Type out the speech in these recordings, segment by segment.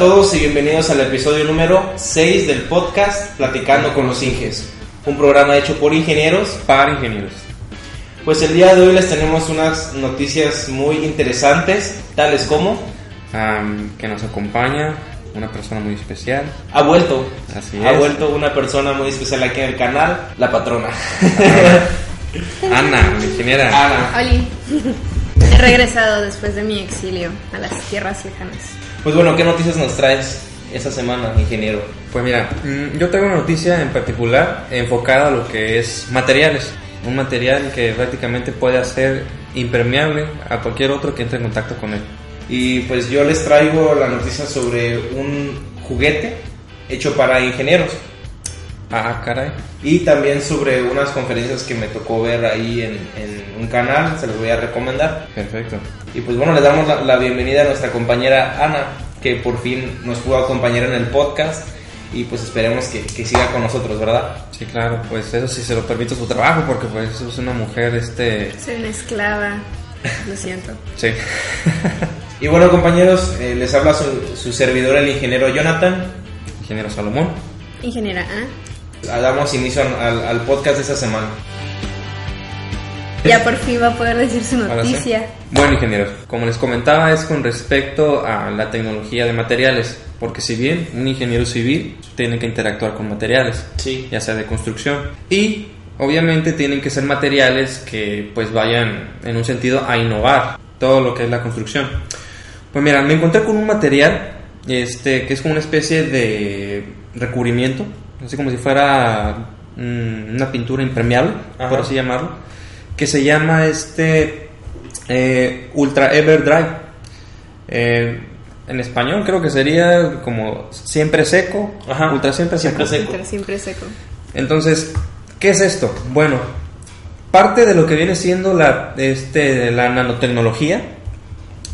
Hola a todos y bienvenidos al episodio número 6 del podcast Platicando con los Inges, un programa hecho por ingenieros para ingenieros. Pues el día de hoy les tenemos unas noticias muy interesantes, tales como Am, que nos acompaña una persona muy especial. ha vuelto, Así ha es. vuelto una persona muy especial aquí en el canal, la patrona. Ana, la ingeniera. Ana. Oli, he regresado después de mi exilio a las tierras lejanas. Pues bueno, ¿qué noticias nos traes esta semana, ingeniero? Pues mira, mm, yo tengo una noticia en particular enfocada a lo que es materiales. Un material que prácticamente puede hacer impermeable a cualquier otro que entre en contacto con él. Y pues yo les traigo la noticia sobre un juguete hecho para ingenieros. Ah, caray. Y también sobre unas conferencias que me tocó ver ahí en, en un canal, se los voy a recomendar. Perfecto. Y pues bueno, le damos la, la bienvenida a nuestra compañera Ana, que por fin nos pudo acompañar en el podcast. Y pues esperemos que, que siga con nosotros, ¿verdad? Sí, claro, pues eso sí se lo permite su trabajo porque pues es una mujer, este... Soy una esclava, lo siento. Sí. Y bueno, compañeros, eh, les habla su, su servidor, el ingeniero Jonathan. Ingeniero Salomón. Ingeniera A. Damos inicio al, al podcast de esta semana. Ya por fin va a poder decir su Ahora sí. noticia. Bueno, ingenieros, como les comentaba, es con respecto a la tecnología de materiales, porque si bien un ingeniero civil tiene que interactuar con materiales, Sí. ya sea de construcción, y obviamente tienen que ser materiales que pues vayan en un sentido a innovar todo lo que es la construcción. Pues mira, me encontré con un material este, que es como una especie de recubrimiento, así como si fuera mm, una pintura impermeable, Ajá. por así llamarlo, que se llama este eh, Ultra Ever Dry. Eh, en español creo que sería como siempre seco, Ajá. ultra siempre seco. Siempre seco. Pero siempre seco. Entonces, ¿qué es esto? Bueno, parte de lo que viene siendo la, este, la nanotecnología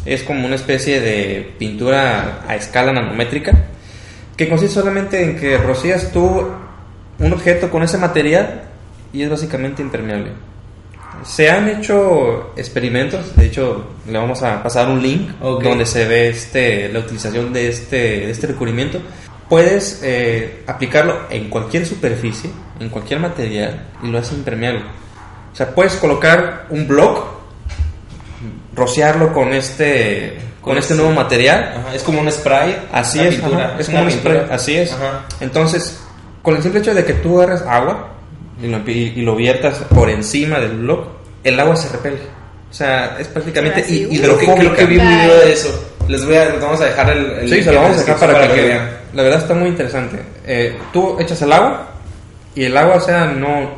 es como una especie de pintura a escala nanométrica que consiste solamente en que rocías tú un objeto con ese material y es básicamente impermeable. Se han hecho experimentos, de hecho le vamos a pasar un link donde se ve este, la utilización de este, de este recubrimiento. Puedes eh, aplicarlo en cualquier superficie, en cualquier material y lo hace impermeable. O sea, puedes colocar un block, rociarlo con este, con, este nuevo material Ajá, es como un spray. Así es, pintura, ajá, es como un pintura. spray, así es. Ajá. Entonces, con el simple hecho de que tú agarres agua y lo, y- y lo viertas por encima del block, el agua se repele. O sea, es prácticamente Así, hi- uh. Creo que, vi un video de eso. Les voy a, les vamos a dejar el, el Sí, se lo vamos a dejar para, que, vean. La verdad está muy interesante. Eh, tú echas el agua y el agua, o sea, no,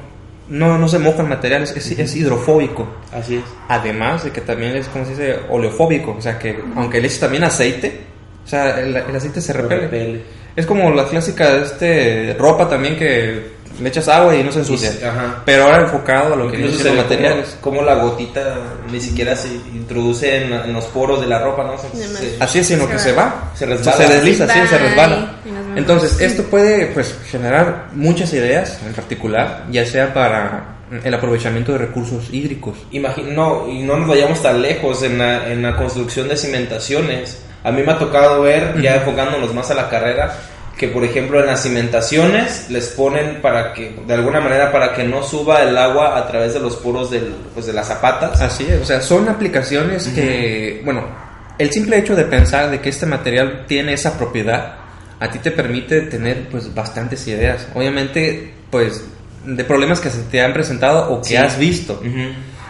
no, no se moja el material, es, es- es hidrofóbico. Así es. Además de que también es, como se dice, oleofóbico. O sea, que aunque le eches también aceite, o sea, el, el aceite se repele. repele. Es como la clásica este, ropa también que le echas agua y no se ensucia. Y- ajá. Pero ahora enfocado a lo que siendo ve materiales. Como, como la gotita ni siquiera se introduce en, en los poros de la ropa, ¿no? Se- se- Así es, sino Se que va. se va. Se resbala. se desliza, sí, se resbala. Entonces, esto puede pues, generar muchas ideas en particular, ya sea para el aprovechamiento de recursos hídricos. Imagi- no, y no nos vayamos tan lejos en la, en la construcción de cimentaciones. A mí me ha tocado ver, ya enfocándonos más a la carrera, que por ejemplo en las cimentaciones les ponen para que, de alguna manera, para que no suba el agua a través de los poros del, pues, de las zapatas. Así es, o sea, son aplicaciones que, bueno, el simple hecho de pensar de que este material tiene esa propiedad, a ti te permite tener pues bastantes ideas. Obviamente, pues, de problemas que se te han presentado o que Sí. has visto.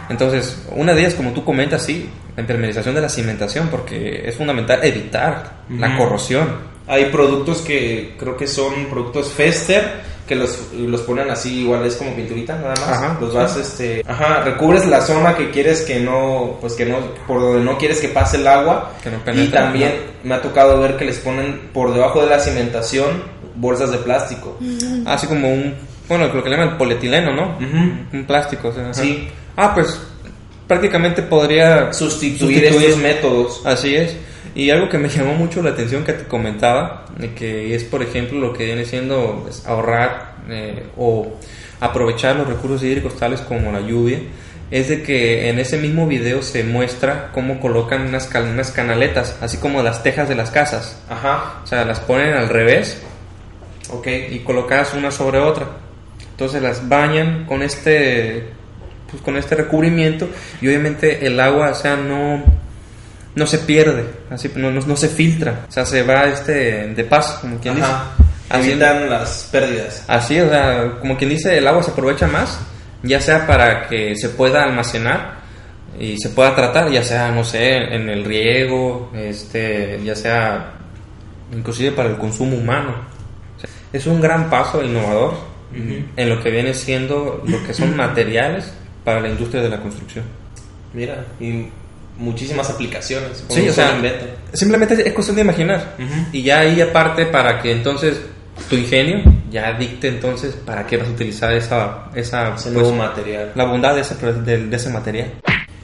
Entonces, una de ellas, como tú comentas, sí, la impermeabilización de la cimentación, porque es fundamental evitar la corrosión. Hay productos que creo que son productos Fester que los, los ponen así, igual es como pinturita nada más. Ajá, los sí. vas, este, ajá, recubres la zona que quieres que no, pues que no, por donde no quieres que pase el agua. Que no y penetre, también ajá. me ha tocado ver que les ponen por debajo de la cimentación bolsas de plástico. Así como un, bueno, lo que le llaman el polietileno, ¿no? Un plástico. o sea. Sí. Ah, pues prácticamente podría Sustituir, Sustituir. estos métodos. Así es. Y algo que me llamó mucho la atención que te comentaba, que es por ejemplo lo que viene siendo pues, ahorrar eh, o aprovechar los recursos hídricos tales como la lluvia, es de que en ese mismo video se muestra cómo colocan unas, canaletas, así como las tejas de las casas. Ajá, O sea, las ponen al revés ok. y colocadas una sobre otra. Entonces las bañan con este pues con este recubrimiento y obviamente el agua, o sea, no no se pierde, así no, no, no se filtra, o sea, se va este de paso, como quien Ajá. dice. Así, Evitan las pérdidas. así, o sea, como quien dice, el agua se aprovecha más, ya sea para que se pueda almacenar y se pueda tratar, ya sea, no sé, en el riego, este, ya sea inclusive para el consumo humano. O sea, es un gran paso innovador en lo que viene siendo lo que son materiales para la industria de la construcción. Mira, y muchísimas aplicaciones. Sí, o sea, simplemente es cuestión de imaginar. Y ya ahí aparte para que entonces tu ingenio ya dicte entonces para qué vas a utilizar esa, esa Ese pues, nuevo material. la bondad de ese, de, de ese material.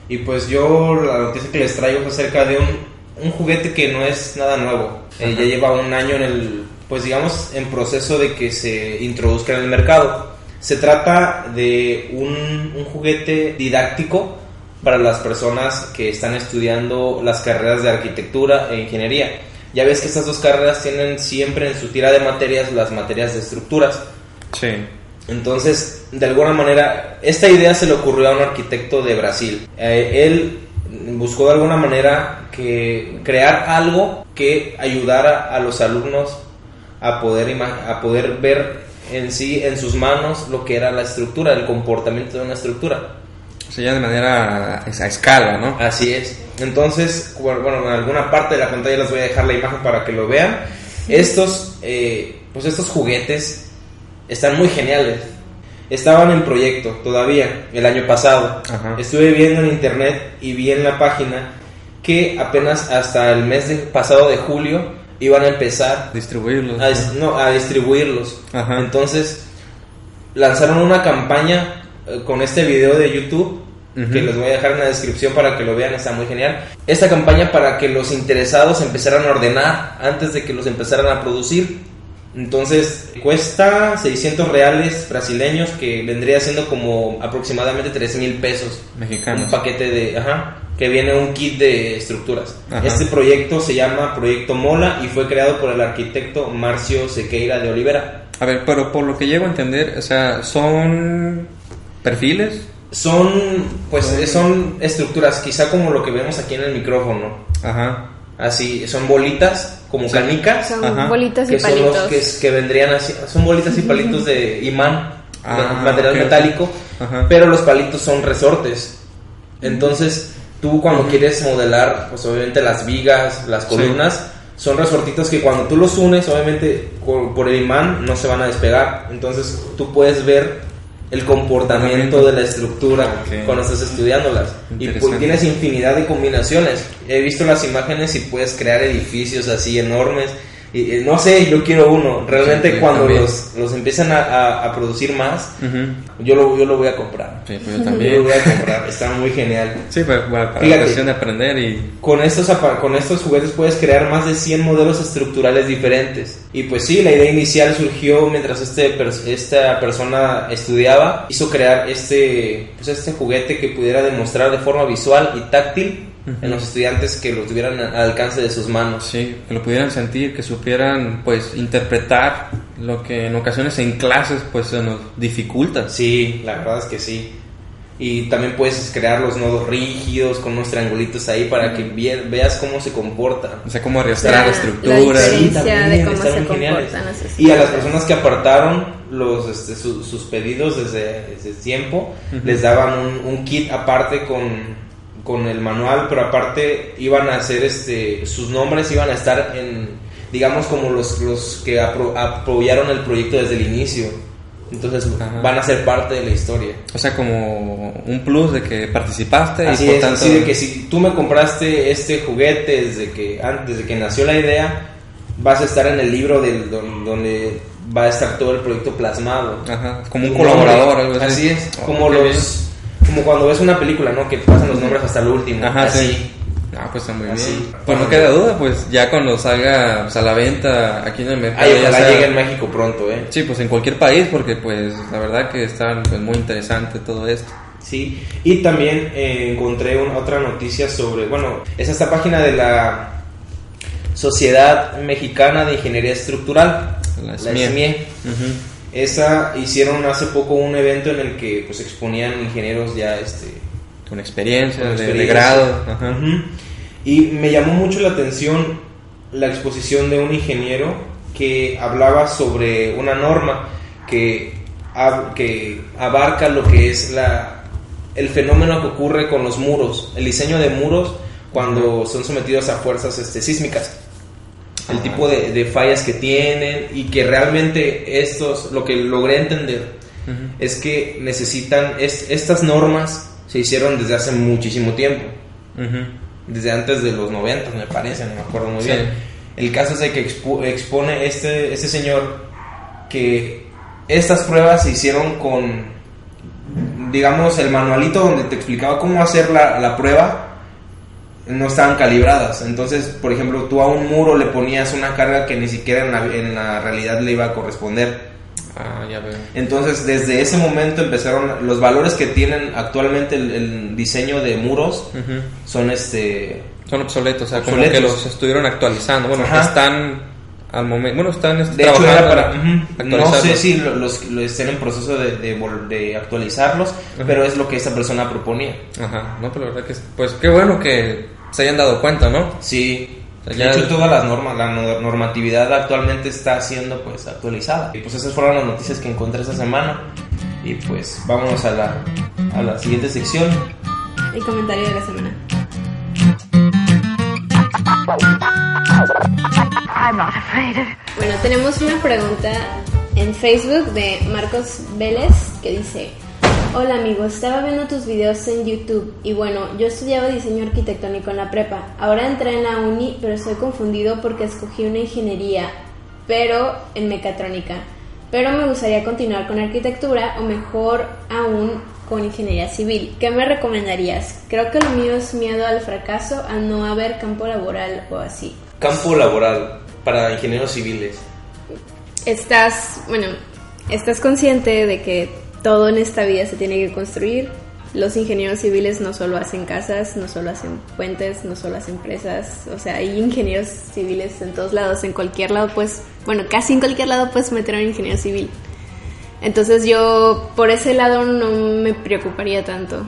Y pues yo la noticia que les traigo es acerca de un, un juguete que no es nada nuevo. Eh, ya lleva un año en el, pues digamos, en proceso de que se introduzca en el mercado. Se trata de un, un juguete didáctico para las personas que están estudiando las carreras de arquitectura e ingeniería. Ya ves que estas dos carreras tienen siempre en su tira de materias las materias de estructuras. Sí. Entonces, de alguna manera, esta idea se le ocurrió a un arquitecto de Brasil. Eh, él buscó de alguna manera que crear algo que ayudara a los alumnos a poder, a poder ver en sí, en sus manos, lo que era la estructura, el comportamiento de una estructura. O sea, ya de manera a escala, ¿no? Así es. Entonces, bueno, en alguna parte de la pantalla les voy a dejar la imagen para que lo vean. Estos, eh, pues estos juguetes están muy geniales. Estaban en proyecto todavía el año pasado. Ajá. Estuve viendo en internet y vi en la página que apenas hasta el mes de- pasado de julio iban a empezar Distribuirlos. a, dis- no, a distribuirlos. Ajá. Entonces lanzaron una campaña con este video de YouTube que les voy a dejar en la descripción para que lo vean, está muy genial. Esta campaña para que los interesados empezaran a ordenar antes de que los empezaran a producir. Entonces cuesta 600 reales brasileños que vendría siendo como aproximadamente 3 mil pesos. Mexicanos. Un paquete de... Ajá. Que viene un kit de estructuras. Ajá. Este proyecto se llama Proyecto Mola y fue creado por el arquitecto Marcio Sequeira de Olivera. A ver, pero por lo que llego a entender, o sea, son perfiles. Son, pues, son estructuras, quizá como lo que vemos aquí en el micrófono. Ajá. Así, son bolitas, como Sí. canicas, Son Ajá. bolitas y que son palitos. los que, que vendrían así. Son bolitas y palitos de imán, Ah, de material metálico, Ajá. pero los palitos son resortes. Entonces, tú cuando quieres modelar, pues obviamente las vigas, las Sí. columnas, son resortitos que cuando tú los unes, obviamente por, por el imán no se van a despegar. Entonces, tú puedes ver el comportamiento de la estructura cuando estás estudiándolas. Y pues, tienes infinidad de combinaciones. He visto las imágenes y puedes crear edificios así enormes. Y, no sé, yo quiero uno. Realmente Sí, cuando también. los, los empiezan a, a- a producir más, Ujú. yo lo, yo lo voy a comprar. Sí, pues yo Yo lo también. voy a comprar. Está muy genial. Sí, pues bueno, para Fíjate. la cuestión de aprender y... Con estos, con estos juguetes puedes crear más de 100 modelos estructurales diferentes. Y pues sí, la idea inicial surgió mientras este, esta persona estudiaba. Hizo crear este, pues este juguete que pudiera demostrar de forma visual y táctil en los estudiantes que lo tuvieran al alcance de sus manos. Sí, que lo pudieran sentir, que supieran pues interpretar lo que en ocasiones en clases pues se nos dificulta. Sí, la verdad es que sí. Y también puedes crear los nodos rígidos con unos triangulitos ahí para que veas cómo se comporta. O sea, cómo arrastrar La- la estructuras. Sí, de también, cómo están se muy geniales. comportan las Y a las personas que apartaron los, este, su- sus pedidos desde, desde tiempo, Ujú. les daban un, un kit aparte con, con el manual, pero aparte iban a hacer este, sus nombres, iban a estar en, digamos, como los, los que apro- apoyaron el proyecto desde el inicio. Entonces Ajá. van a ser parte de la historia. O sea, como un plus de que participaste Así y por es, tanto... así de que si tú me compraste este juguete desde que antes de que nació la idea, vas a estar en el libro del, don- donde va a estar todo el proyecto plasmado. Ajá, como un colaborador, algo así. Así es, Oh, como los como cuando ves una película, ¿no? Que pasan los nombres hasta el último. Ajá, así. sí. Ah, pues está muy Así. bien. Pues no queda duda, pues ya cuando salga pues, a la venta aquí en el mercado. Ay, ojalá sea- llegue en México pronto, ¿eh? Sí, pues en cualquier país, porque pues la verdad que está pues, muy interesante todo esto. Sí, y también eh, encontré una, otra noticia sobre, bueno, es esta página de la Sociedad Mexicana de Ingeniería Estructural, La la SMIE. Ujú. Esa hicieron hace poco un evento en el que pues exponían ingenieros ya este Con experiencia, con de- de, grado. Ajá. Y me llamó mucho la atención la exposición de un ingeniero que hablaba sobre una norma que, ab- que abarca lo que es la, el fenómeno que ocurre con los muros, el diseño de muros cuando son sometidos a fuerzas este, sísmicas. El tipo de, de fallas que tienen y que realmente estos, lo que logré entender Ujú. es que necesitan, es- estas normas se hicieron desde hace muchísimo tiempo Ujú. desde antes de los 90, me parece, no me acuerdo muy Sí. bien. El caso es de que expu- expone este, este señor que estas pruebas se hicieron con, digamos, el manualito donde te explicaba cómo hacer la, la prueba, no estaban calibradas. Entonces, por ejemplo, tú a un muro le ponías una carga que ni siquiera en la, en la realidad le iba a corresponder. Ah, ya veo. Entonces, desde ese momento empezaron los valores que tienen actualmente el, el diseño de muros Ujú. son este Son obsoletos, o sea, como Obsoletos. que los estuvieron actualizando. Bueno, Ajá. están al momento. Bueno, están este, De hecho, trabajando era para. en ujú, No actualizarlos. sé si lo- los, lo estén en proceso de, de, de actualizarlos, pero es lo que esta persona proponía. Ajá, no, pero la verdad que. es- Pues qué bueno que se hayan dado cuenta, ¿no? Sí. O sea, De hecho, todas las normas, la no- normatividad actualmente está siendo pues actualizada. Y pues esas fueron las noticias que encontré esta semana. Y pues vámonos a la, a la siguiente sección. El comentario de la semana. Bueno, tenemos una pregunta en Facebook de Marcos Vélez que dice: Hola amigo, estaba viendo tus videos en YouTube y bueno, yo estudiaba diseño arquitectónico en la prepa. Ahora entré en la uni, pero estoy confundido porque escogí una ingeniería, pero en mecatrónica. Pero me gustaría continuar con arquitectura o mejor aún con ingeniería civil. ¿Qué me recomendarías? Creo que lo mío es miedo al fracaso, al no haber campo laboral o así. Campo laboral para ingenieros civiles. Estás, bueno, estás consciente de que todo en esta vida se tiene que construir. Los ingenieros civiles no solo hacen casas, no solo hacen puentes, no solo hacen presas. O sea, hay ingenieros civiles en todos lados. En cualquier lado, pues, bueno, casi en cualquier lado puedes meter a un ingeniero civil. Entonces yo por ese lado no me preocuparía tanto.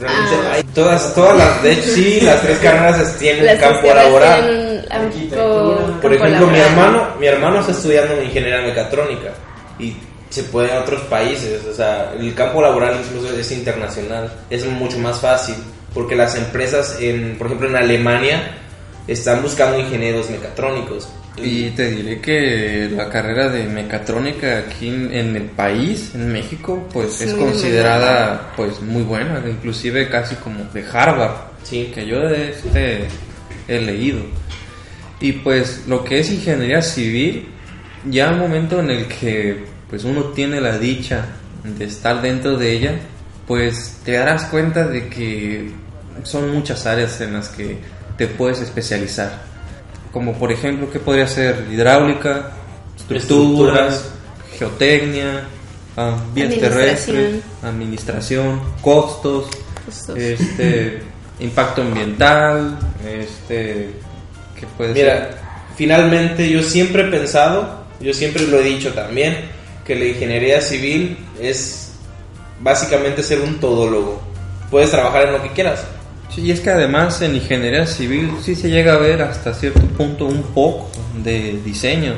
Realmente Ah. hay todas, todas las, de hecho sí, las tres carreras tienen Las campo laboral. Por ejemplo, mi laboral. hermano, mi hermano está estudiando ingeniería mecatrónica y se puede en otros países, o sea, el campo laboral incluso es internacional, es mucho más fácil porque las empresas, en, por ejemplo, en Alemania están buscando ingenieros mecatrónicos. Y te diré que la carrera de mecatrónica aquí en, en el país, en México, pues Es es considerada pues muy buena, inclusive casi como de Harvard, Sí. que yo de este he leído. Y pues lo que es ingeniería civil, ya un momento en el que pues uno tiene la dicha de estar dentro de ella, pues te darás cuenta de que son muchas áreas en las que te puedes especializar. Como por ejemplo, ¿qué podría ser? Hidráulica, estructuras, Estructuras. geotecnia, ah, vías Administración. terrestres, administración, costos, Costos. este impacto ambiental, este ¿qué puede Mira, ser? finalmente yo siempre he pensado, yo siempre lo he dicho también, que la ingeniería civil es básicamente ser un todólogo. Puedes trabajar en lo que quieras. Sí, y es que además en ingeniería civil sí se llega a ver hasta cierto punto un poco de diseño.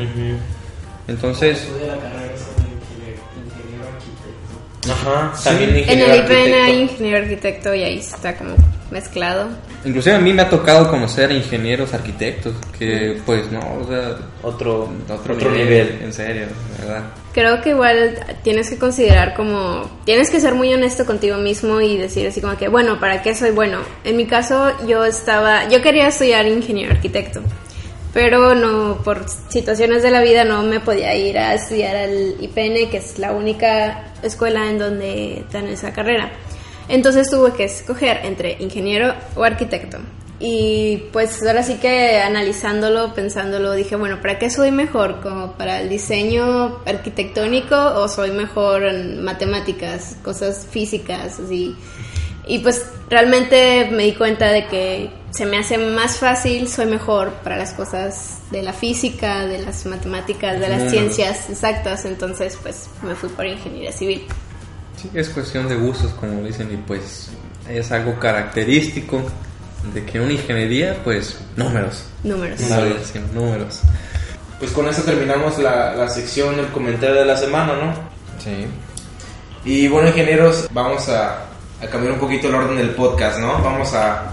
Entonces, Estudia la carrera es como ingeniero, ingeniero arquitecto. Ajá, también En ingeniero el IPN hay ingeniero arquitecto y ahí está como mezclado. inclusive a mí me ha tocado conocer ingenieros arquitectos que pues no, o sea, Otro, otro, otro nivel, nivel. en serio, verdad. Creo que igual tienes que considerar como, tienes que ser muy honesto contigo mismo y decir así como que, bueno, ¿para qué soy bueno? En mi caso yo estaba, yo quería estudiar ingeniero arquitecto, pero no, por situaciones de la vida no me podía ir a estudiar al IPN, que es la única escuela en donde dan esa carrera. Entonces tuve que escoger entre ingeniero o arquitecto. Y pues ahora sí que analizándolo, pensándolo, dije, bueno, ¿para qué soy mejor? ¿Como para el diseño arquitectónico o soy mejor en matemáticas, cosas físicas, así? Y pues realmente me di cuenta de que se me hace más fácil, soy mejor para las cosas de la física, de las matemáticas, de las ciencias exactas, entonces pues me fui por ingeniería civil. Sí, es cuestión de gustos, como dicen, y pues es algo característico de que una ingeniería, pues números. Números. ¿sabes? Sí, números. Pues con eso terminamos la, la sección, el comentario de la semana, ¿no? Sí. Y bueno, ingenieros, vamos a, a cambiar un poquito el orden del podcast, ¿no? Vamos a,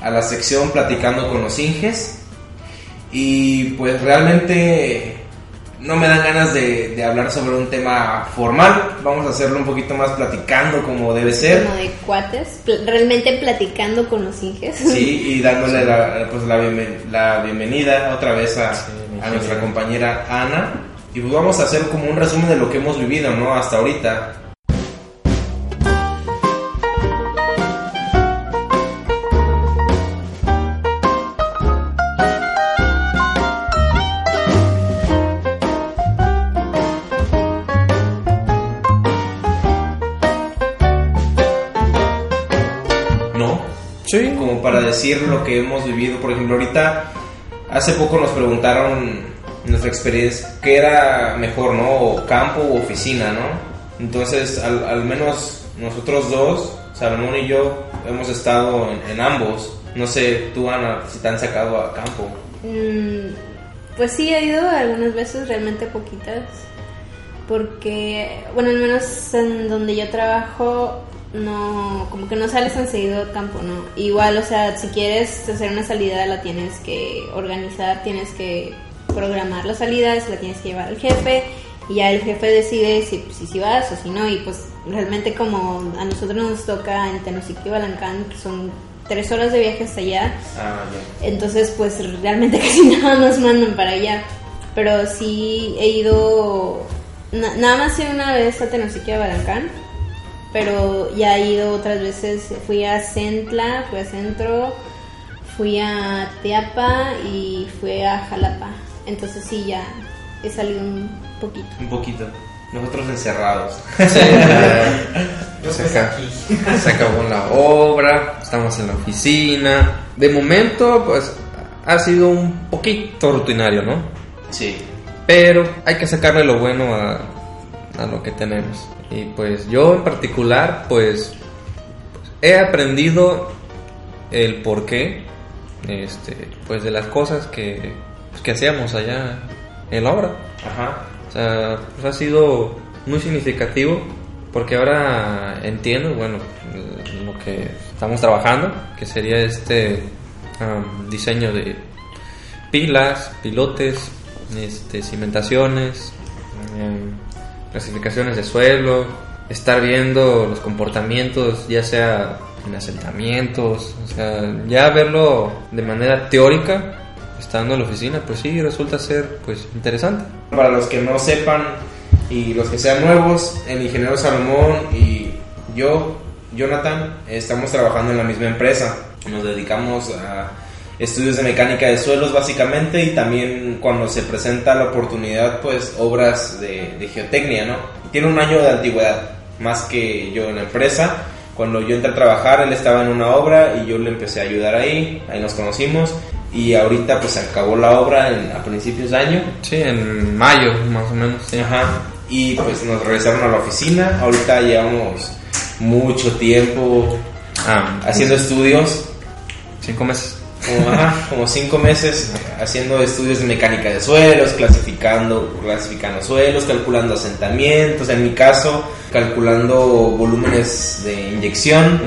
a la sección platicando con los Inges. Y pues realmente no me dan ganas de, de hablar sobre un tema formal. Vamos a hacerlo un poquito más platicando como debe ser. Como de cuates, pl- realmente platicando con los inges. Sí, y dándole la, pues, la, bienven- la bienvenida otra vez a, Sí, a nuestra compañera Ana. Y pues vamos a hacer como un resumen de lo que hemos vivido, ¿no? Hasta ahorita. Sí. como para decir lo que hemos vivido. Por ejemplo, ahorita, hace poco nos preguntaron nuestra experiencia, ¿qué era mejor, no? O campo o oficina, ¿no? Entonces, al, al menos nosotros dos, Salomón y yo, hemos estado en, en ambos. No sé, tú, Ana, si te han sacado a campo. Mm, pues sí, he ido algunas veces, realmente poquitas. Porque, bueno, al menos en donde yo trabajo, no, como que no sales tan seguido al campo, ¿no? Igual, o sea, si quieres hacer una salida, la tienes que organizar, tienes que programar la salida, se la tienes que llevar al jefe. Y ya el jefe decide si, si, si vas o si no. Y pues realmente como a nosotros nos toca en Tenosique y Balancán, que son tres horas de viaje hasta allá, Ah, entonces, pues realmente casi nada nos mandan para allá. Pero sí he ido, na- nada más he ido una vez a Tenosique a Balancán, pero ya he ido otras veces. Fui a Centla, fui a Centro, fui a Teapa y fui a Jalapa. Entonces sí, ya he salido un poquito. Un poquito. Nosotros encerrados. Yo Se pues acá. aquí. Se acabó la obra, estamos en la oficina. De momento, pues ha sido un poquito rutinario, ¿no? Sí. Pero hay que sacarle lo bueno a, a lo que tenemos. Y pues yo en particular, pues, he aprendido el porqué este, pues de las cosas que, pues, que hacíamos allá en la obra. Ajá. O sea, pues ha sido muy significativo porque ahora entiendo, bueno, lo que estamos trabajando, que sería este am, diseño de pilas, pilotes, este, cimentaciones, em, clasificaciones de suelo, estar viendo los comportamientos, ya sea en asentamientos, o sea, ya verlo de manera teórica, estando en la oficina, pues sí, resulta ser pues interesante. Para los que no sepan y los que sean nuevos, el ingeniero Salomón y yo, Jonathan, estamos trabajando en la misma empresa. Nos dedicamos a estudios de mecánica de suelos básicamente y también cuando se presenta la oportunidad, pues obras de, de geotecnia, ¿no? Tiene un año de antigüedad, más que yo en la empresa. Cuando yo entré a trabajar, él estaba en una obra y yo le empecé a ayudar ahí, ahí nos conocimos y ahorita pues se acabó la obra en- a principios de año Sí, en mayo más o menos. sí. Ajá. Y pues nos regresaron a la oficina. Ahorita llevamos mucho tiempo Ah, haciendo estudios. cinco meses. Como, ajá, como cinco meses haciendo estudios de mecánica de suelos, clasificando, clasificando suelos, calculando asentamientos, en mi caso, calculando volúmenes de inyección,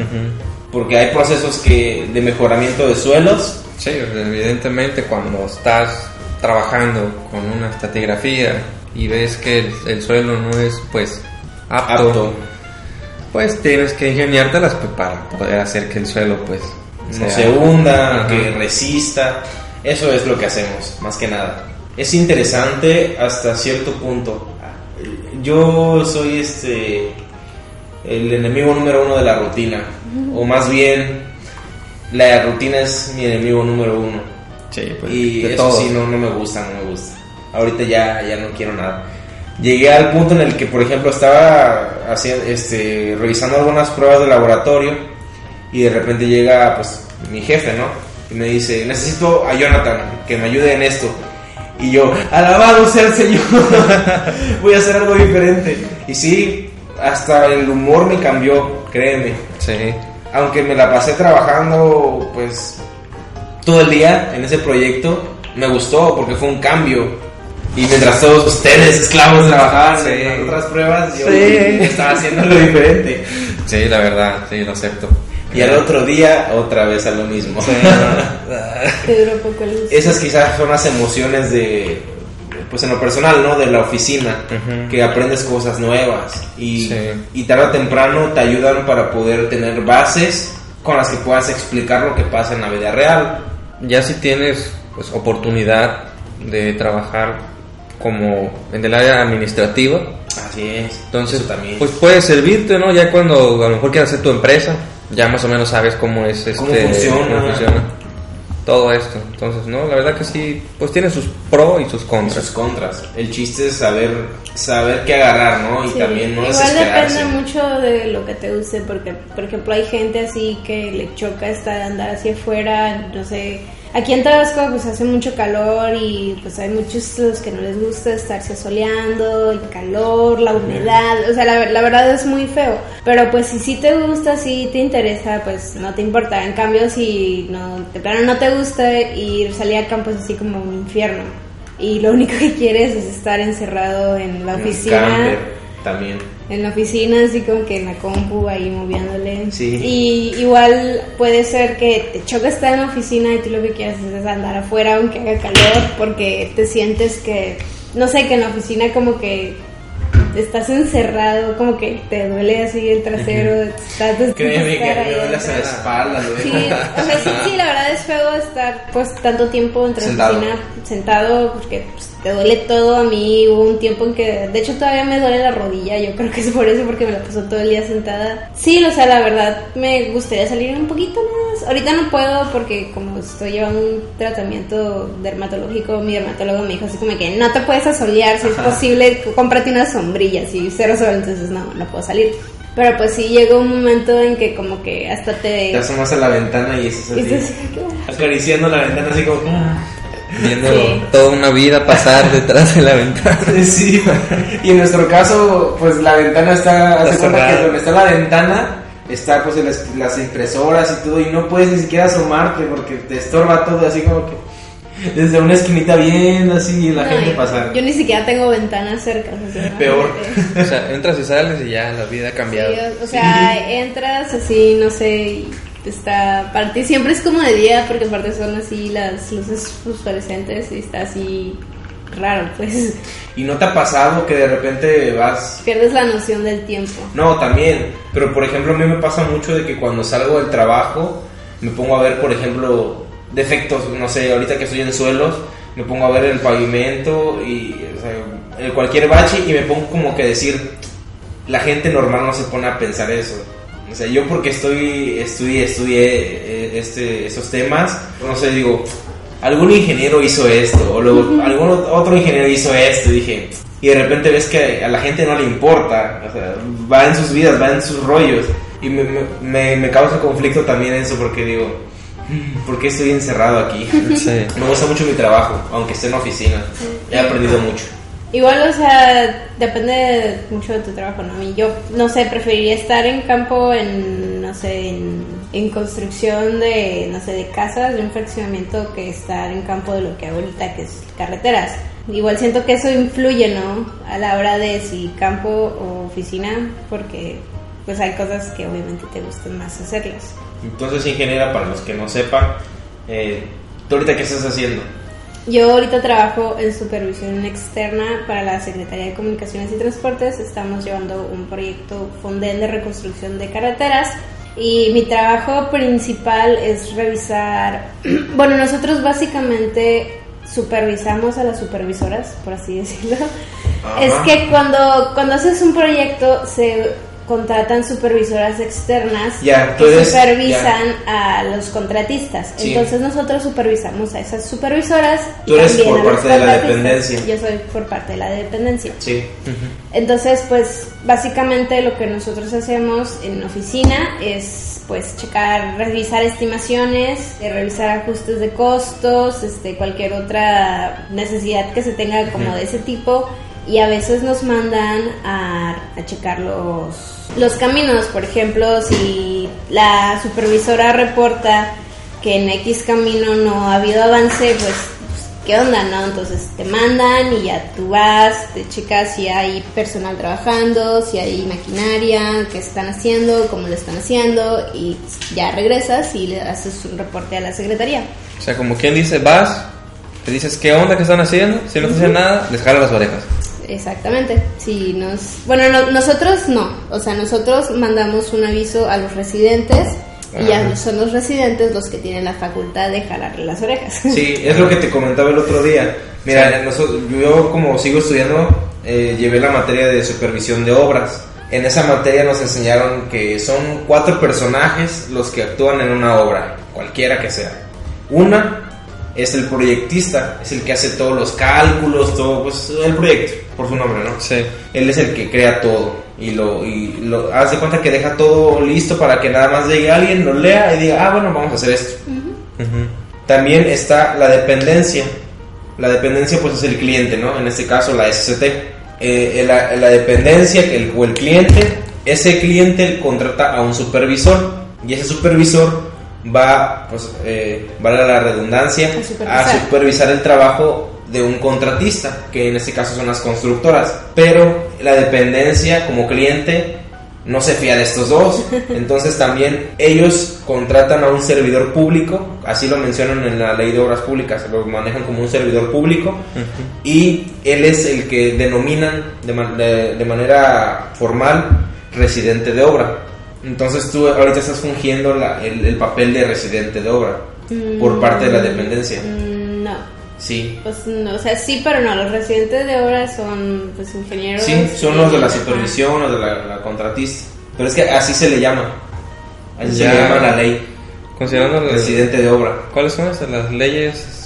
porque hay procesos que, de mejoramiento de suelos. Sí, evidentemente cuando estás trabajando con una estratigrafía y ves que el, el suelo no es pues apto, Apto. pues tienes que ingeniártelas pues, para poder hacer que el suelo pues no sea- se hunda, que resista. Eso es lo que hacemos, más que nada. Es interesante hasta cierto punto. Yo soy este el enemigo número uno de la rutina, o más bien la rutina es mi enemigo número uno. Sí, pues, Y de eso todo. sí, no, no me gusta, no me gusta. Ahorita ya, ya no quiero nada. Llegué al punto en el que, por ejemplo, estaba haciendo, este, revisando algunas pruebas de laboratorio y de repente llega, pues, mi jefe, ¿no? Y me dice, necesito a Jonathan que me ayude en esto. Y yo, alabado sea el Señor, voy a hacer algo diferente. Y sí, hasta el humor me cambió, créeme Sí. aunque me la pasé trabajando pues todo el día en ese proyecto, me gustó porque fue un cambio. Y mientras todos ustedes, esclavos, trabajaban Sí. en otras pruebas, yo Sí. estaba haciendo algo diferente. Sí, la verdad, sí, lo acepto. Y al otro día, otra vez a lo mismo. Sí. Esas quizás son las emociones de, pues en lo personal, ¿no? De la oficina, que aprendes cosas nuevas y, Sí. y tarde o temprano te ayudan para poder tener bases con las que puedas explicar lo que pasa en la vida real. ya si tienes pues oportunidad de trabajar como en el área administrativa, Así es. entonces también. pues puede servirte, ¿no? Ya cuando a lo mejor quieras hacer tu empresa, ya más o menos sabes cómo es este Cómo funciona. cómo funciona todo esto. Entonces, no, la verdad que sí, pues tiene sus pros y sus Y contras. sus contras. El chiste es saber saber qué agarrar, ¿no? Y Sí, también no Igual depende mucho de lo que te guste, porque, por ejemplo, hay gente así que le choca estar andar hacia afuera, no sé. Aquí en Tabasco pues hace mucho calor y pues hay muchos los que no les gusta estarse soleando, el calor, la humedad, o sea, la, la verdad es muy feo. Pero pues si sí te gusta, si te interesa, pues no te importa. En cambio, si no, de plano no te gusta ir salir a campo es así como un infierno. Y lo único que quieres es estar encerrado en la oficina camper también. en la oficina, así como que en la compu ahí moviéndole. Sí. Y igual puede ser que te choca estar en la oficina y tú lo que quieras es andar afuera aunque haga calor porque te sientes que, no sé, que en la oficina como que estás encerrado, como que te duele así el trasero, estás Créeme que me duele hasta la espalda. Sí, o sea, sí, sí, la verdad es feo estar pues tanto tiempo la Sentado. oficina sentado porque pues, te duele todo. A mí hubo un tiempo en que, de hecho, todavía me duele la rodilla. Yo creo que es por eso, porque me la paso todo el día sentada. Sí, o sea, la verdad me gustaría salir un poquito más. Ahorita no puedo porque como estoy llevando un tratamiento dermatológico, mi dermatólogo me dijo así como que no te puedes asolear, si es posible, cómprate unas sombrillas y cero sol, entonces no, no puedo salir. Pero pues sí llegó un momento en que como que hasta te... Te asomas a la ventana y así, dices, acariciando la ventana así como... Viendo Sí. toda una vida pasar detrás de la ventana. Sí, y en nuestro caso, pues la ventana está, hace cuenta que donde está la ventana está pues el- las impresoras y todo y no puedes ni siquiera asomarte porque te estorba todo así como que desde una esquinita viendo así la No, gente pasar. Yo ni siquiera tengo ventanas cerca. o sea, Peor. O sea, entras y sales y ya la vida ha cambiado. Sí, o, o sea, entras así, no sé, y está, para ti siempre es como de día porque aparte son así las luces fluorescentes y está así raro, pues Y no te ha pasado que de repente vas pierdes la noción del tiempo. No, también. Pero por ejemplo, a mí me pasa mucho de que cuando salgo del trabajo, me pongo a ver, por ejemplo, defectos, no sé, ahorita que estoy en suelos, me pongo a ver el pavimento y o sea, el cualquier bache y me pongo como que decir, la gente normal no se pone a pensar eso. O sea, yo porque estoy, estudié, estudié eh, este, esos temas, no sé, digo, algún ingeniero hizo esto, o luego algún otro ingeniero hizo esto, y dije, y de repente ves que a la gente no le importa, o sea, va en sus vidas, va en sus rollos, y me, me, causa conflicto también eso, porque digo, "Mm, ¿por qué estoy encerrado aquí? Sí. Me gusta mucho mi trabajo, aunque esté en oficina, he aprendido mucho. Igual, o sea, depende mucho de tu trabajo, ¿no? Y yo, no sé, preferiría estar en campo, en, no sé, en, en construcción de, no sé, de casas, de un fraccionamiento, que estar en campo de lo que hago ahorita, que es carreteras. Igual siento que eso influye, ¿no? A la hora de si campo o oficina, porque pues hay cosas que obviamente te gustan más hacerlas. Entonces, ingeniera, para los que no sepan, eh, ¿tú ahorita qué estás haciendo? Yo ahorita trabajo en supervisión externa para la Secretaría de Comunicaciones y Transportes. Estamos llevando un proyecto Fondel de reconstrucción de carreteras y mi trabajo principal es revisar, bueno, nosotros básicamente supervisamos a las supervisoras, por así decirlo. Ajá. Es que cuando, cuando haces un proyecto se contratan supervisoras externas Ya, que eres- supervisan a los contratistas. Sí. Entonces nosotros supervisamos a esas supervisoras Tú eres también por a parte de la dependencia. Yo soy por parte de la dependencia. Sí. Entonces, pues básicamente lo que nosotros hacemos en oficina es pues checar, revisar estimaciones, eh, revisar ajustes de costos, este cualquier otra necesidad que se tenga como de ese tipo y a veces nos mandan a, a checar los los caminos, por ejemplo, si la supervisora reporta que en X camino no ha habido avance, pues ¿qué onda, no? Entonces te mandan y ya tú vas, te checas si hay personal trabajando, si hay maquinaria, qué están haciendo, cómo lo están haciendo y ya regresas y le haces un reporte a la secretaría. O sea, como quien dice, vas, te dices qué onda que están haciendo, si no te hacen nada, les jala las orejas. Exactamente. Si nos, bueno, no- nosotros no, o sea, nosotros mandamos un aviso a los residentes y ya son los residentes los que tienen la facultad de jalarle las orejas. Sí, es lo que te comentaba el otro día. Mira, nosotros- yo como sigo estudiando, eh, llevé la materia de supervisión de obras. En esa materia nos enseñaron que son cuatro personajes los que actúan en una obra, cualquiera que sea. Una es el proyectista, es el que hace todos los cálculos, todo, pues el proyecto, por su nombre, ¿no? Sí. Él es el que crea todo y lo, y lo hace cuenta que deja todo listo para que nada más llegue alguien, lo lea y diga, ah, bueno, vamos a hacer esto. También está la dependencia. La dependencia pues es el cliente, ¿no? En este caso la SCT. Eh, la, la dependencia que el, o el cliente, ese cliente contrata a un supervisor y ese supervisor va, pues, eh, vale la redundancia, A supervisar. a supervisar el trabajo de un contratista, que en este caso son las constructoras. Pero la dependencia como cliente no se fía de estos dos. Entonces también ellos contratan a un servidor público, así lo mencionan en la ley de obras públicas, lo manejan como un servidor público y él es el que denominan de- de manera formal residente de obra. Entonces tú ahorita estás fungiendo la- el, el papel de residente de obra por parte de la dependencia. Mm, No. Sí. Pues no, o sea, sí, pero no, los residentes de obra son pues ingenieros. Sí, son los de la supervisión o de la, la contratista. Pero es que así se le llama. Así se le llama la ley. Considerando Residente de obra. cuáles son esas, las leyes,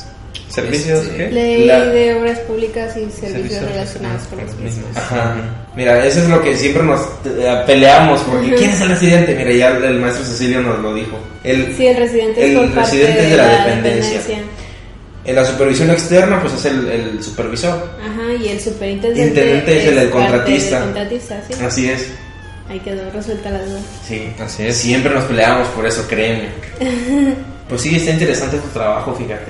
servicios, Este, ¿qué? Ley La- de obras públicas y servicios, Servicios relacionados con los mismos. Ajá. Mira, eso es lo que siempre nos eh, peleamos. Porque ¿quién es el residente? Mira, ya el maestro Cecilio nos lo dijo. El, Sí, el residente es El parte residente de, es de la la, dependencia. En la supervisión externa, pues es el, el supervisor. Ajá, y el superintendente Intendente es el del parte contratista. contratista, sí. Así es. Ahí quedó resuelta la duda. Sí, Así es. Siempre nos peleamos por eso, créeme. Pues sí, está interesante tu trabajo, fíjate.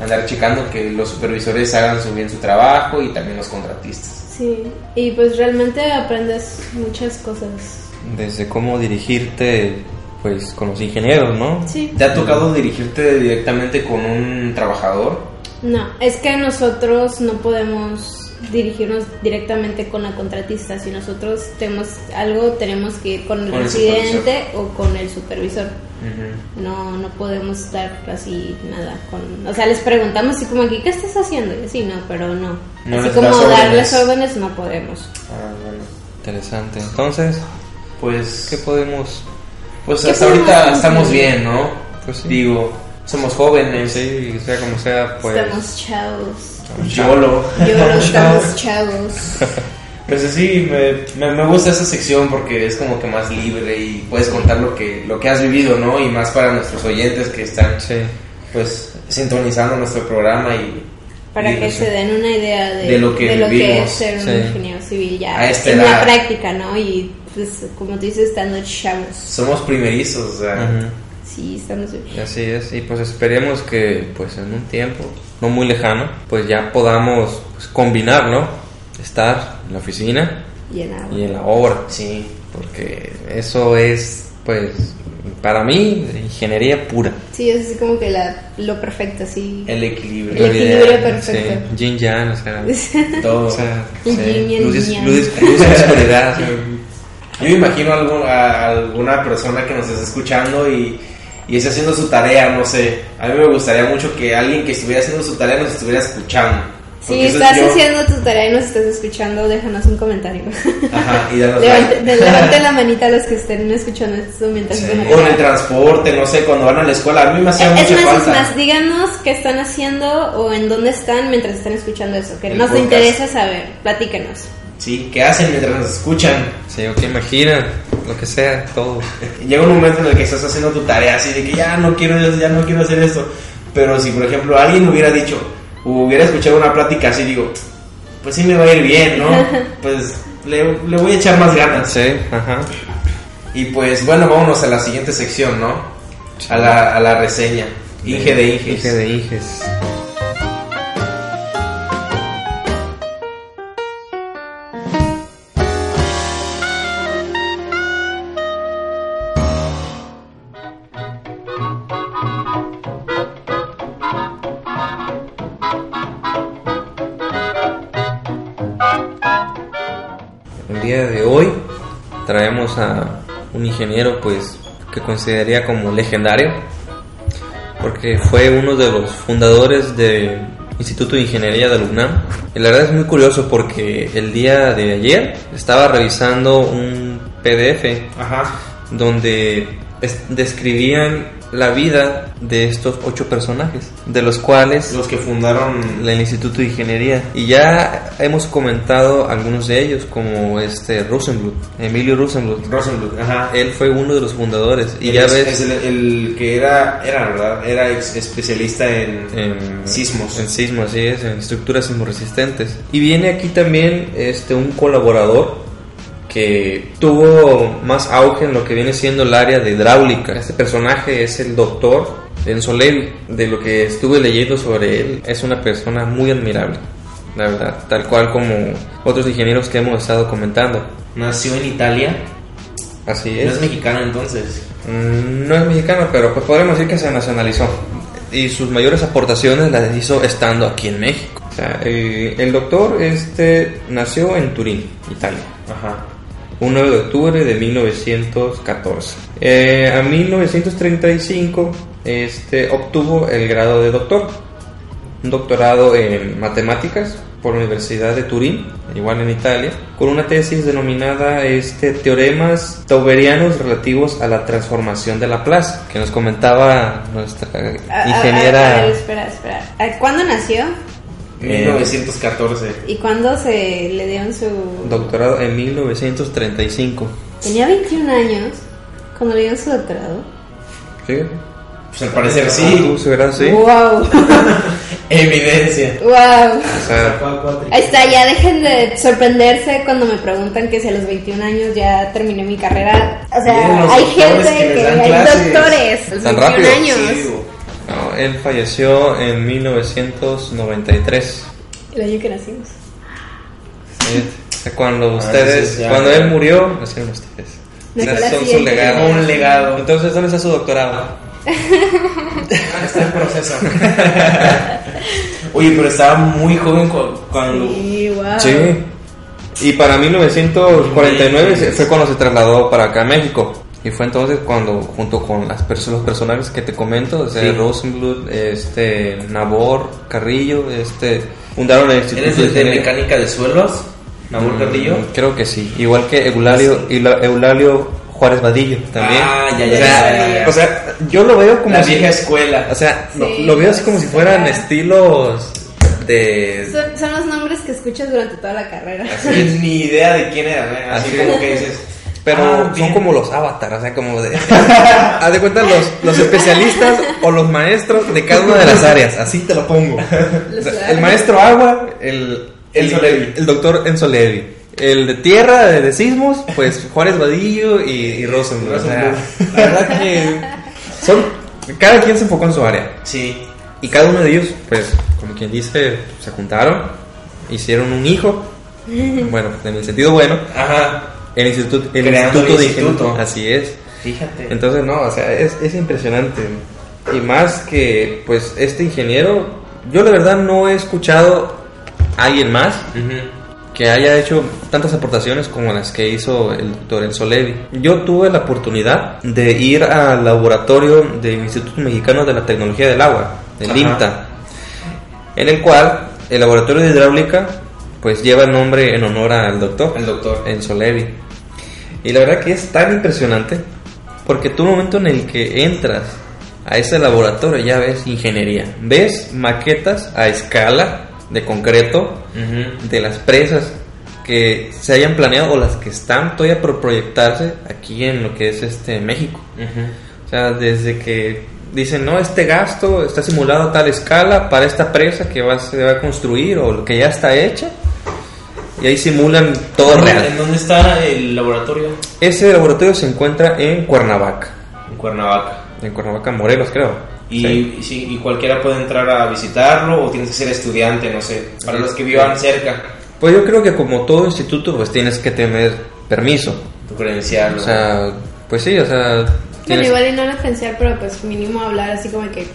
Andar checando que los supervisores hagan su bien su trabajo y también los contratistas. Sí, y pues realmente aprendes muchas cosas. Desde cómo dirigirte, pues, con los ingenieros, ¿no? Sí. ¿Te ha tocado dirigirte directamente con un trabajador? No, es que nosotros no podemos dirigirnos directamente con la contratista. Si nosotros tenemos algo, tenemos que ir con el Con el residente o con el supervisor. No, no podemos estar así, nada. con O sea, les preguntamos así como aquí, ¿qué estás haciendo? Y así, no, pero no. No así como órdenes. darles órdenes no podemos. Ah, bueno. Interesante. Entonces, Pues, ¿qué podemos...? pues ¿Qué hasta podemos ahorita estamos bien, ¿no? Pues sí. Digo, somos jóvenes. Sí, sea como sea, pues... Estamos chavos. YOLO. Yo no estamos chavos. Pues sí, me, me, me gusta esa sección porque es como que más libre y puedes contar lo que, lo que has vivido, ¿no? Y más para nuestros oyentes que están, Sí. pues, sintonizando nuestro programa y... Para y, que se den una idea de, De lo que es vivimos. ser un ingeniero civil ya A esta en edad. la práctica, ¿no? Y pues como tú dices, estando chavos. Somos primerizos, o sea... Sí, estamos Así es, y pues esperemos que pues en un tiempo no muy lejano, pues ya podamos pues, combinar, ¿no? Estar en la oficina Llenado. y en la obra, Sí. porque eso es pues para mí ingeniería pura. Sí, es así como que la, lo perfecto, sí. El equilibrio. El equilibrio perfecto. Sí, yin yang, o sea, Todo. o sea, sí, y luz, y- luz y- luz y oscuridad, sea, Yo me imagino a, algún- a alguna persona que nos esté escuchando y, y esté haciendo su tarea, no sé. A mí me gustaría mucho que alguien que estuviera haciendo su tarea nos estuviera escuchando. Si estás yo- haciendo tu tarea y nos estás escuchando, déjanos un comentario. Ajá, y danos Levante, like. levante la manita a los que estén escuchando esto mientras Sí. en el transporte, no sé, cuando van a la escuela. A mí me hacía Es mucha más, es falta. más, díganos qué están haciendo o en dónde están mientras están escuchando eso, que El nos podcast. interesa saber, platíquenos. Sí, ¿qué hacen mientras nos escuchan? Sí, o que imaginan, lo que sea, todo. Llega un momento en el que estás haciendo tu tarea así de que ya no quiero, ya no quiero hacer esto. Pero si, por ejemplo, alguien hubiera dicho, hubiera escuchado una plática así, digo, pues sí me va a ir bien, ¿no? Pues le, le voy a echar más ganas. Sí, ajá. Y pues bueno, vámonos a la siguiente sección, ¿no? A la, a la reseña. Inge de Inges. Inge de Inges. A un ingeniero pues que consideraría como legendario porque fue uno de los fundadores del Instituto de Ingeniería de la UNAM. Y la verdad es muy curioso porque el día de ayer estaba revisando un PDF Ajá. donde describían la vida de estos ocho personajes, de los cuales Los que fundaron el Instituto de Ingeniería. Y ya hemos comentado algunos de ellos, como este Rosenbluth, Emilio Rosenbluth. Rosenbluth. Ajá. Él fue uno de los fundadores. Y Él ya es, ves es el, el que era, era, ¿verdad? Era especialista en, en sismos. En sismos, así es, en estructuras sismoresistentes. Y viene aquí también este un colaborador que tuvo más auge en lo que viene siendo el área de hidráulica. Este personaje es el doctor Enzo Levi. De lo que estuve leyendo sobre él, es una persona muy admirable, la verdad, tal cual como otros ingenieros que hemos estado comentando. Nació en Italia. Así No es. es mexicano entonces. Mm, No es mexicano, pero pues podríamos decir que se nacionalizó. Y sus mayores aportaciones las hizo estando aquí en México. O sea, eh, el doctor este, nació en Turín, Italia. Ajá. Un 9 de octubre de 1914. Eh, a 1935 este, obtuvo el grado de doctor. Un doctorado en matemáticas por la Universidad de Turín, igual en Italia, con una tesis denominada este, Teoremas tauberianos relativos a la transformación de la plaza, que nos comentaba nuestra A- a- a- ingeniera. a ver, espera, espera. ¿A ¿Cuándo nació? 1914. ¿Y cuándo se le dieron su... Doctorado en 1935. Tenía 21 años cuando le dieron su doctorado. ¿Sí? Pues al parecer ¿Tú, sí. segura sí? ¡Wow! Evidencia. ¡Wow! O sea. Ahí está, ya dejen de sorprenderse cuando me preguntan que si a los 21 años ya terminé mi carrera. O sea, hay gente que que, hay clases. doctores a los Tan 21 rápido, años. Sí, él falleció en 1993. El año que nacimos. Sí, o sea, Cuando Ah, ustedes, cuando él murió, nacieron ustedes. O sea, son su legado. Un legado. Entonces, ¿dónde está su doctorado? Ah, está en proceso. Oye, pero estaba muy joven cu- cuando. Sí, wow. Sí. Y para 1949 se- fue cuando se trasladó para acá a México. Y fue entonces cuando, junto con las perso- los personajes que te comento, o sea, Sí. Rosenbluth, este, Nabor, Carrillo, este, fundaron el Instituto ¿Eres de, mecánica de suelos? ¿Nabor Mm, Carrillo? Creo que sí. Igual que Eulalio, Eula- Eulalio Juárez Vadillo también. Ah, ya, ya, o, sea, ya, ya, ya. o sea, yo lo veo como La si, vieja escuela. o sea, lo, Sí, lo veo así como si fueran estilos de Son, son los nombres que escuchas durante toda la carrera. Ni, ni idea de quién era, ¿eh? Así Así como que dices. Pero ah, son como los avatars, o sea, como de haz de cuenta los, los especialistas o los maestros de cada una de las áreas, así te lo pongo. O sea, el maestro agua, el el, Levi. el doctor Enzo Levi. El de tierra, de, de sismos, pues Juárez Vadillo y, y. O sea, la verdad que son cada quien se enfocó en su área. Sí. Y cada uno de ellos, pues, como quien dice, se juntaron, hicieron un hijo, bueno, en el sentido bueno, Ajá. El instituto, el Creando instituto el de instituto. Ingeniería. Así es. Fíjate. Entonces, no, o sea, es, es impresionante. Y más que, pues, este ingeniero, yo la verdad no he escuchado a alguien más Ujú. que haya hecho tantas aportaciones como las que hizo el doctor Enzo Levi. Yo tuve la oportunidad de ir al laboratorio del Instituto Mexicano de la Tecnología del Agua, del Ajá. INTA, en el cual el laboratorio de hidráulica pues lleva el nombre en honor al doctor, El doctor. Enzo Levi. Y la verdad que es tan impresionante porque tú el momento en el que entras a ese laboratorio ya ves ingeniería, ves maquetas a escala de concreto de las presas que se hayan planeado o las que están todavía por proyectarse aquí en lo que es este México. Ujú. O sea, desde que dicen, no, este gasto está simulado a tal escala para esta presa que va, se va a construir o lo que ya está hecha. Y ahí simulan todo ¿Dónde- real. ¿En dónde está el laboratorio? Ese laboratorio se encuentra en Cuernavaca. En Cuernavaca. En Cuernavaca, Morelos, creo. Y, Sí. y sí, y cualquiera puede entrar a visitarlo o tienes que ser estudiante, no sé. Para los que vivan cerca, Pues yo creo que como todo instituto, pues tienes que tener permiso. tu credencial. O sea, pues sí, o sea... Bueno, igual y no pensé, pero pues mínimo hablar así como que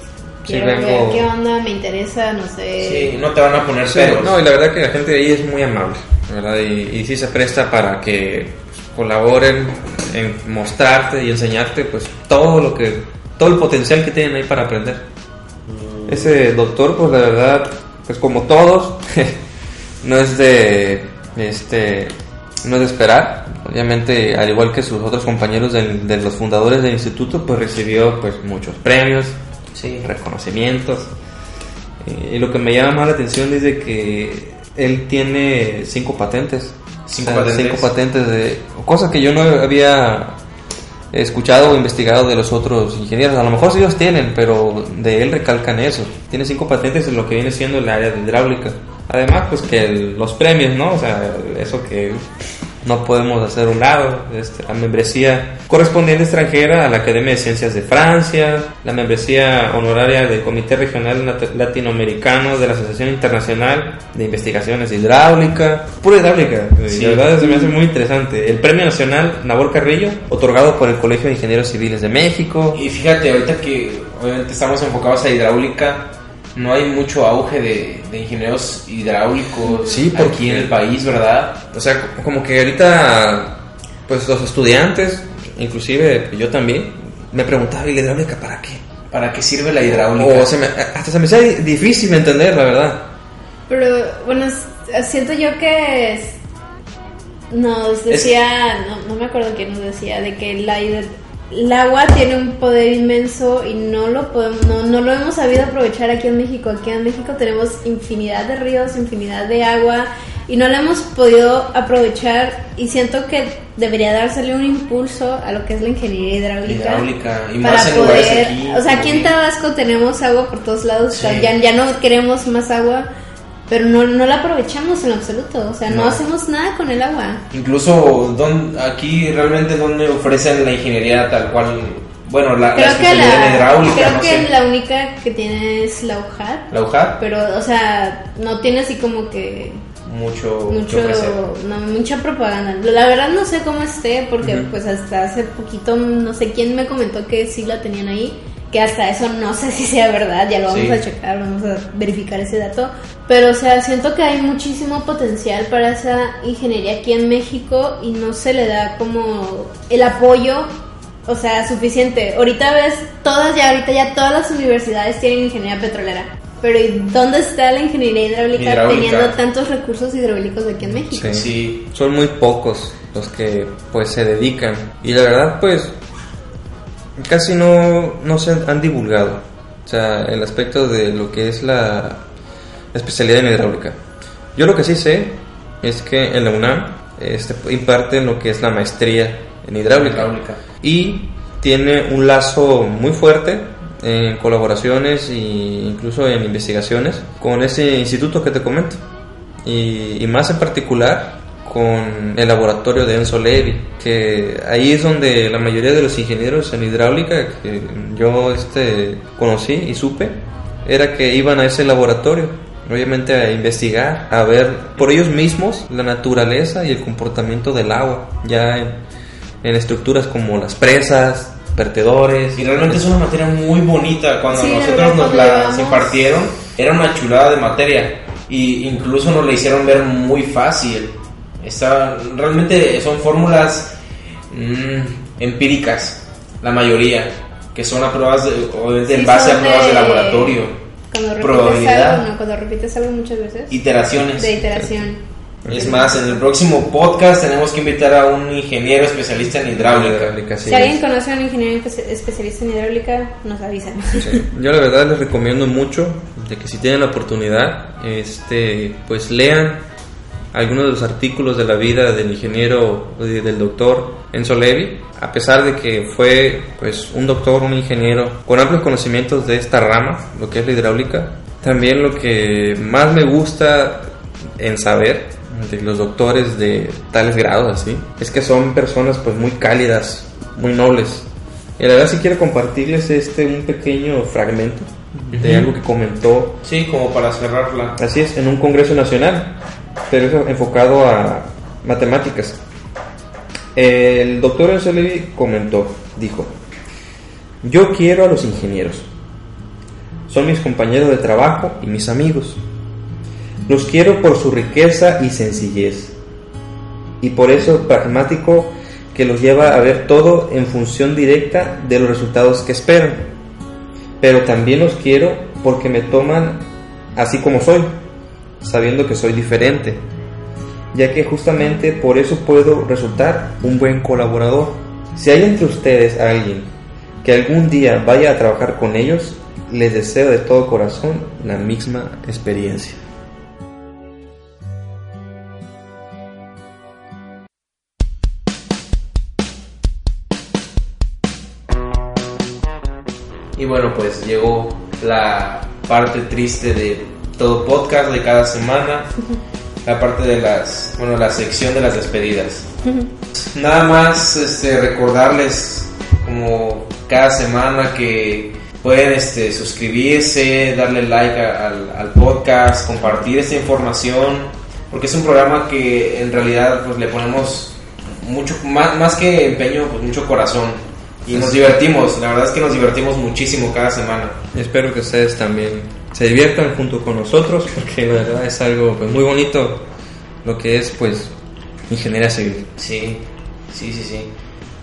quiero vengo- ver qué onda, me interesa, no sé. sí, no te van a poner Sí, peros. no, y la verdad que la gente de ahí es muy amable, ¿verdad? Y, y sí se presta para que colaboren en mostrarte y enseñarte pues todo lo que, todo el potencial que tienen ahí para aprender. Ese doctor, pues la verdad, pues como todos, no es de, este, no es de esperar. Obviamente, al igual que sus otros compañeros del- de los fundadores del instituto, pues recibió pues muchos premios, Sí. reconocimientos. Eh, y lo que me llama más la atención es de que él tiene cinco patentes. Cinco patentes. Cinco patentes de cosas que yo no había escuchado o investigado de los otros ingenieros. A lo mejor sí los tienen, pero de él recalcan eso. Tiene cinco patentes en lo que viene siendo el área de hidráulica. Además, pues que el- los premios, ¿no? O sea, eso que no podemos hacer un lado, este, la membresía correspondiente extranjera a la Academia de Ciencias de Francia, la membresía honoraria del Comité Regional Lat- Latinoamericano de la Asociación Internacional de Investigaciones Hidráulica, pura hidráulica, Sí. la verdad se me hace muy interesante. El Premio Nacional Nabor Carrillo, otorgado por el Colegio de Ingenieros Civiles de México. Y fíjate, ahorita que obviamente estamos enfocados a hidráulica, no hay mucho auge de, de ingenieros hidráulicos Sí, aquí porque- en el país, ¿verdad? O sea, como que ahorita, pues los estudiantes, inclusive yo también, me preguntaba, ¿y la hidráulica para qué? ¿Para qué sirve la hidráulica? O se me- hasta se me hacía di- difícil de entender, la verdad. Pero bueno, siento yo que es- nos decía, no, no me acuerdo quién nos decía, de que la, hid- el agua tiene un poder inmenso y no lo podemos, no, no lo hemos sabido aprovechar aquí en México. Aquí en México tenemos infinidad de ríos, infinidad de agua y no la hemos podido aprovechar y siento que debería dársele un impulso a lo que es la ingeniería hidráulica. Hidráulica, y para en poder, aquí, o sea, aquí en Tabasco tenemos agua por todos lados, o sea, Sí. ya, ya no queremos más agua, pero no, no la aprovechamos en absoluto, o sea, no, No. hacemos nada con el agua. Incluso don- aquí realmente donde ofrecen la ingeniería tal cual, bueno, la, la Creo que la, hidráulica, creo no que sé. la única que tiene es la UJAT, La UJAT, pero, o sea, no tiene así como que mucho, mucho, no, mucha propaganda. La verdad no sé cómo esté, porque pues hasta hace poquito no sé quién me comentó que sí la tenían ahí, que hasta eso no sé si sea verdad, ya lo vamos Sí. a checar, vamos a verificar ese dato, pero o sea, siento que hay muchísimo potencial para esa ingeniería aquí en México y no se le da como el apoyo o sea, suficiente. Ahorita ves, todas ya, ahorita ya todas las universidades tienen ingeniería petrolera. Pero ¿y dónde está la ingeniería hidráulica, Hidráulica. teniendo tantos recursos hidráulicos aquí en México? Sí. Sí, Son muy pocos los que pues se dedican. Y la verdad pues casi no, no se han divulgado. O sea, el aspecto de lo que es la especialidad en hidráulica. Yo lo que sí sé es que en la UNAM este, imparten lo que es la maestría en hidráulica. hidráulica. y tiene un lazo muy fuerte en colaboraciones e incluso en investigaciones con ese instituto que te comento y, y más en particular con el laboratorio de Enzo Levi que ahí es donde la mayoría de los ingenieros en hidráulica que yo este conocí y supe era que iban a ese laboratorio obviamente a investigar a ver por ellos mismos la naturaleza y el comportamiento del agua ya en, en estructuras como las presas, vertedores. Y realmente es una materia muy bonita. Cuando Sí, nosotros nos la impartieron, era una chulada de materia. Y incluso nos la hicieron ver muy fácil. Está, realmente son fórmulas mm, empíricas, la mayoría, que son a pruebas de, obviamente en Sí, base a pruebas de de- laboratorio. Cuando repites Probabilidad. algo, no, cuando repites algo muchas veces. Iteraciones. De iteración. Es más, en el próximo podcast tenemos que invitar a un ingeniero especialista en hidráulica. Hidráulica, sí Si alguien conoce a un ingeniero espe- especialista en hidráulica, nos avisan. Sí. Yo la verdad les recomiendo mucho de que si tienen la oportunidad, este, pues lean algunos de los artículos de la vida del ingeniero, de- del doctor Enzo Levi, a pesar de que fue pues un doctor, un ingeniero con amplios conocimientos de esta rama, lo que es la hidráulica. También lo que más me gusta en saber de los doctores de tales grados así, es que son personas pues muy cálidas, muy nobles. Y la verdad si quiero compartirles este un pequeño fragmento de Ujú. algo que comentó Sí, como para cerrarla. Así es, en un congreso nacional, pero enfocado a matemáticas. El doctor Levi comentó, dijo, yo quiero a los ingenieros. Son mis compañeros de trabajo y mis amigos. Los quiero por su riqueza y sencillez. Y por eso pragmático que los lleva a ver todo en función directa de los resultados que esperan. Pero también los quiero porque me toman así como soy, sabiendo que soy diferente, ya que justamente por eso puedo resultar un buen colaborador. Si hay entre ustedes alguien que algún día vaya a trabajar con ellos, les deseo de todo corazón la misma experiencia. Y bueno, pues llegó la parte triste de todo podcast de cada semana, la parte de las, bueno, la sección de las despedidas. Nada más este, recordarles como cada semana que pueden este, suscribirse, darle like a- al, al podcast, compartir esta información, porque es un programa que en realidad pues le ponemos mucho más, más que empeño, pues mucho corazón y nos divertimos, la verdad es que nos divertimos muchísimo cada semana. Espero que ustedes también se diviertan junto con nosotros, porque la verdad es algo pues, muy bonito lo que es pues ingeniería civil. Sí, sí, sí, sí.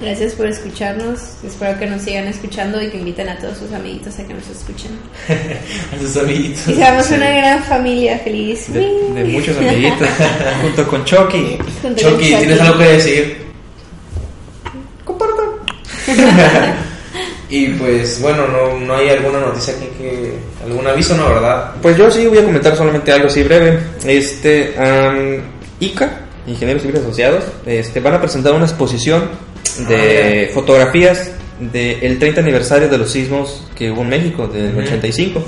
Gracias por escucharnos. Espero que nos sigan escuchando y que inviten a todos sus amiguitos a que nos escuchen. A sus amiguitos. Y seamos una gran familia feliz. De, de muchos amiguitos, junto con Chucky. Junto con Chucky, ¿tienes Chucky. algo que decir? Comparto. Y pues bueno, no, no hay alguna noticia aquí que... algún aviso, ¿no? ¿Verdad? Pues yo sí voy a comentar solamente algo así breve. Este, am, ICA, Ingenieros Civiles Asociados, este, van a presentar una exposición de Ah, fotografías del 30 aniversario de los sismos que hubo en México, del Ujú. 85.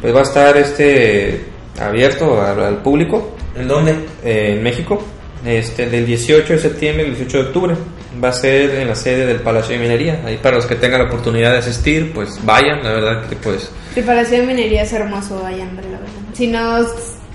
Pues va a estar este abierto al, al público ¿En dónde? eh, en México, este, del 18 de septiembre al 18 de octubre. Va a ser en la sede del Palacio de Minería. Ahí para los que tengan la oportunidad de asistir, pues vayan, la verdad que pues El Palacio de Minería es hermoso, vayan, la verdad. Si no,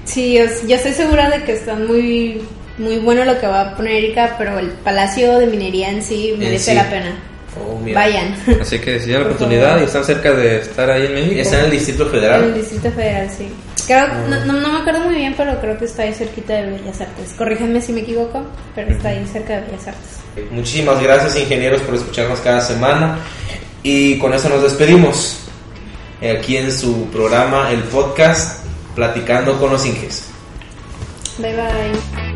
sí, os- yo estoy segura de que están muy, muy bueno lo que va a poner Erika, pero el Palacio de Minería en sí merece sí. la pena. Oh. Vayan. Así que si tienen la Por oportunidad favor. y están cerca de estar ahí en México, Está en el Distrito En el Federal. Distrito Federal, sí. Creo, no, no, no me acuerdo muy bien, pero creo que está ahí cerquita de Bellas Artes. Corríjanme si me equivoco, pero está ahí cerca de Bellas Artes. Muchísimas gracias ingenieros por escucharnos cada semana y con eso nos despedimos aquí en su programa, el podcast, Platicando con los Inges. Bye bye.